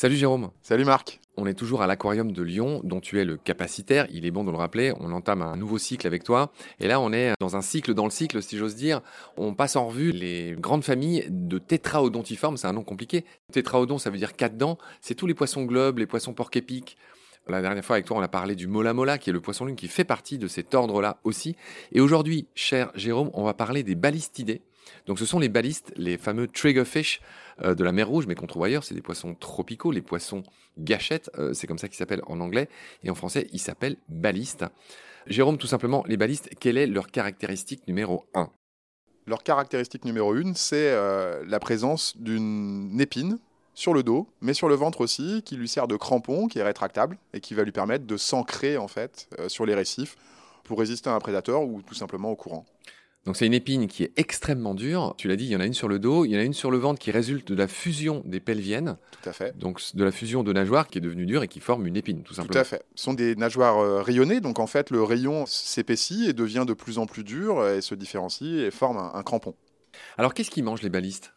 Salut Jérôme. Salut Marc. On est toujours à l'aquarium de Lyon, dont tu es le capacitaire. Il est bon de le rappeler. On entame un nouveau cycle avec toi. Et là, on est dans un cycle dans le cycle, si j'ose dire. On passe en revue les grandes familles de tétraodontiformes. C'est un nom compliqué. Tétraodon, ça veut dire quatre dents. C'est tous les poissons globes, les poissons porc-épics. La dernière fois avec toi, on a parlé du mola mola, qui est le poisson lune qui fait partie de cet ordre-là aussi. Et aujourd'hui, cher Jérôme, on va parler des balistidés. Donc ce sont les balistes, les fameux triggerfish euh, de la mer Rouge, mais qu'on trouve ailleurs. C'est des poissons tropicaux, les poissons gâchettes, euh, c'est comme ça qu'ils s'appellent en anglais. Et en français, ils s'appellent balistes. Jérôme, tout simplement, les balistes, quelle est leur caractéristique numéro 1 Leur caractéristique numéro 1, c'est euh, la présence d'une épine sur le dos, mais sur le ventre aussi, qui lui sert de crampon, qui est rétractable et qui va lui permettre de s'ancrer en fait sur les récifs pour résister à un prédateur ou tout simplement au courant. Donc c'est une épine qui est extrêmement dure. Tu l'as dit, il y en a une sur le dos, il y en a une sur le ventre qui résulte de la fusion des pelviennes. Tout à fait. Donc de la fusion de nageoires qui est devenue dure et qui forme une épine, tout simplement. Tout à fait. Ce sont des nageoires euh, rayonnées, donc en fait le rayon s'épaissit et devient de plus en plus dur et se différencie et forme un, crampon. Alors qu'est-ce qu'ils mangent les balistes?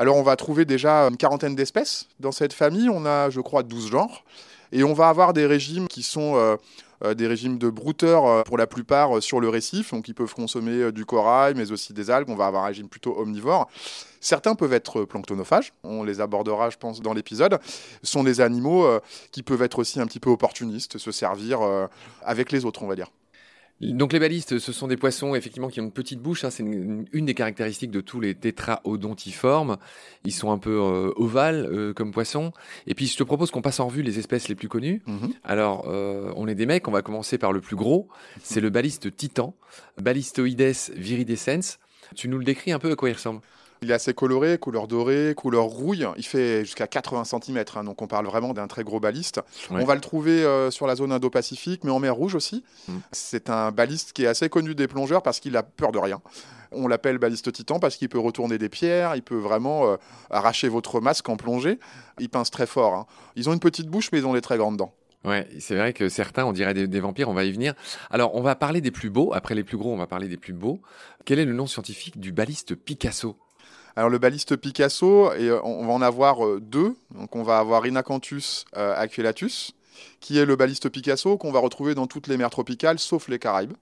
Alors on va trouver déjà une quarantaine d'espèces dans cette famille. On a, je crois, 12 genres. Et on va avoir des régimes qui sont... Euh, euh, des régimes de brouteurs euh, pour la plupart sur le récif, donc ils peuvent consommer du corail, mais aussi des algues. On va avoir un régime plutôt omnivore. Certains peuvent être planctonophages, on les abordera, je pense, dans l'épisode. Ce sont des animaux qui peuvent être aussi un petit peu opportunistes, se servir avec les autres, on va dire. Donc les balistes, ce sont des poissons effectivement qui ont une petite bouche. Hein. c'est une, des caractéristiques de tous les tétraodontiformes. Ils sont un peu euh, ovales euh, comme poissons. Et puis je te propose qu'on passe en revue les espèces les plus connues. Mhm. Alors euh, on est des mecs. On va commencer par le plus gros. C'est le baliste titan, Balistoides viridescens. Tu nous le décris un peu à quoi il ressemble? Il est assez coloré, couleur dorée, couleur rouille. Il fait jusqu'à 80 cm, hein, donc on parle vraiment d'un très gros baliste. On va le trouver euh, sur la zone Indo-Pacifique, mais en mer Rouge aussi. Mm. C'est un baliste qui est assez connu des plongeurs parce qu'il a peur de rien. On l'appelle baliste titan parce qu'il peut retourner des pierres, il peut vraiment euh, arracher votre masque en plongée. Il pince très fort. Hein. Ils ont une petite bouche, mais ils ont des très grandes dents. Ouais, c'est vrai que certains, on dirait des, vampires, on va y venir. Alors, on va parler des plus beaux. Après les plus gros, on va parler des plus beaux. Quel est le nom scientifique du baliste Picasso? Alors le baliste Picasso, et euh, on va en avoir euh, deux. On va avoir Rhinacanthus euh, aquelatus, qui est le baliste Picasso qu'on va retrouver dans toutes les mers tropicales, sauf les Caraïbes.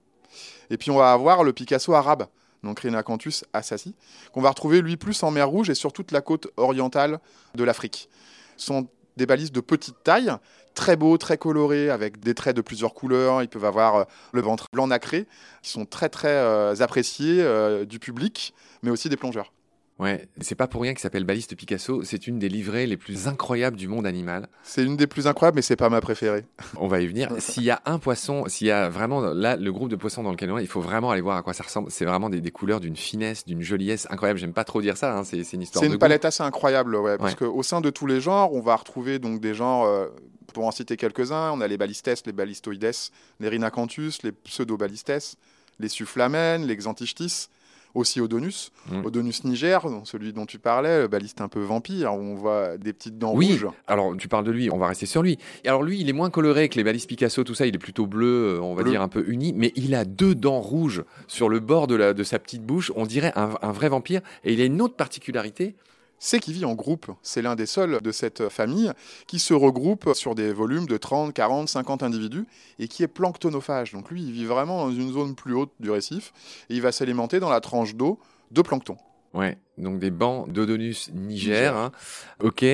Et puis on va avoir le Picasso arabe, donc Rhinacanthus assassi, qu'on va retrouver lui plus en mer Rouge et sur toute la côte orientale de l'Afrique. Ce sont des balistes de petite taille, très beaux, très colorés, avec des traits de plusieurs couleurs. Ils peuvent avoir le ventre blanc nacré, qui sont très très appréciés du public, mais aussi des plongeurs. Ouais, c'est pas pour rien qu'il s'appelle Baliste Picasso. C'est une des livrées les plus incroyables du monde animal. C'est une des plus incroyables, mais c'est pas ma préférée. On va y venir. S'il y a un poisson, s'il y a vraiment là le groupe de poissons dans lequel on est, il faut vraiment aller voir à quoi ça ressemble. C'est vraiment des, couleurs d'une finesse, d'une joliesse incroyable. J'aime pas trop dire ça. Hein. C'est une histoire. C'est une palette assez incroyable, ouais, parce qu'au sein de tous les genres, on va retrouver donc des genres. Euh, pour en citer quelques-uns, on a les balistes, les balistoides, les rhinacanthus, les pseudo-balistes, les sufflamènes, les xanthichtis aussi Odonus. Mm. Odonus niger, celui dont tu parlais, le baliste un peu vampire, où on voit des petites dents oui. rouges. Alors tu parles de lui, on va rester sur lui. Alors lui, il est moins coloré que les balistes Picasso, tout ça, il est plutôt bleu, euh, on va dire un peu uni, mais il a deux dents rouges sur le bord de, la, de sa petite bouche, on dirait un, un vrai vampire. Et il a une autre particularité, c'est qu'il vit en groupe. C'est l'un des seuls de cette famille qui se regroupe sur des volumes de 30, 40, 50 individus et qui est planctonophage. Donc lui, il vit vraiment dans une zone plus haute du récif et il va s'alimenter dans la tranche d'eau de plancton. Ouais, donc des bancs d'Odonus Niger. Hein. Ok.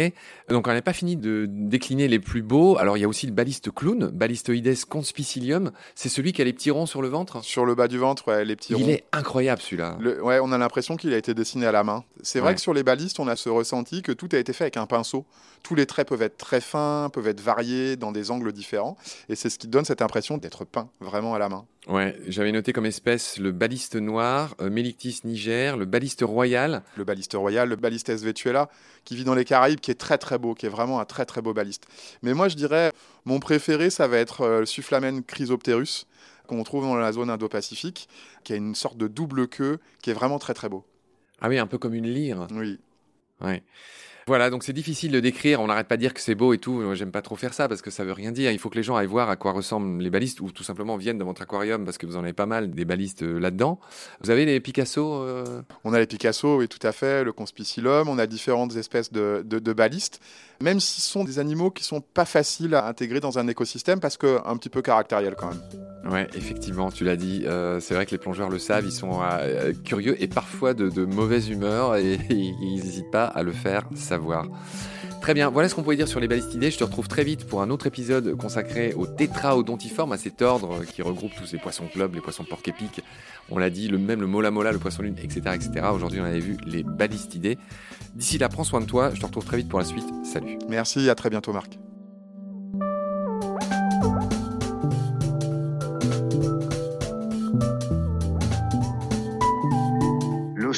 Donc on n'a pas fini de décliner les plus beaux. Alors il y a aussi le baliste clown, Balistoides conspicillium. C'est celui qui a les petits ronds sur le ventre? Sur le bas du ventre, ouais, les petits ronds. Il est incroyable celui-là. Ouais, on a l'impression qu'il a été dessiné à la main. C'est vrai que sur les balistes, on a ce ressenti que tout a été fait avec un pinceau. Tous les traits peuvent être très fins, peuvent être variés dans des angles différents, et c'est ce qui donne cette impression d'être peint vraiment à la main. Ouais, j'avais noté comme espèce le baliste noir, euh, Melictis niger, le baliste royal. Le baliste royal, le baliste vetuela, qui vit dans les Caraïbes, qui est très très beau, qui est vraiment un très très beau baliste. Mais moi je dirais, mon préféré, ça va être euh, le Sufflamen chrysopterus, qu'on trouve dans la zone Indo-Pacifique, qui a une sorte de double queue, qui est vraiment très très beau. Ah oui, un peu comme une lyre. Oui. Ouais. Voilà, donc c'est difficile de décrire. On n'arrête pas de dire que c'est beau et tout. J'aime pas trop faire ça parce que ça veut rien dire. Il faut que les gens aillent voir à quoi ressemblent les balistes ou tout simplement viennent dans votre aquarium parce que vous en avez pas mal des balistes euh, là-dedans. Vous avez les Picasso euh? On a les Picasso, oui, tout à fait, le Conspicillum. On a différentes espèces de, de, balistes, même si ce sont des animaux qui sont pas faciles à intégrer dans un écosystème parce que un petit peu caractériels quand même. Ouais, effectivement, tu l'as dit. Euh, c'est vrai que les plongeurs le savent. Ils sont euh, curieux et parfois de, mauvaise humeur et ils n'hésitent pas à le faire savoir. Très bien, voilà ce qu'on pouvait dire sur les balistidés. Je te retrouve très vite pour un autre épisode consacré aux tétraodontiformes, à cet ordre qui regroupe tous les poissons globes, les poissons porc épics. On l'a dit, le même le mola mola, le poisson lune, etc. etc. Aujourd'hui, on avait vu les balistidés. D'ici là, prends soin de toi. Je te retrouve très vite pour la suite. Salut. Merci, à très bientôt, Marc.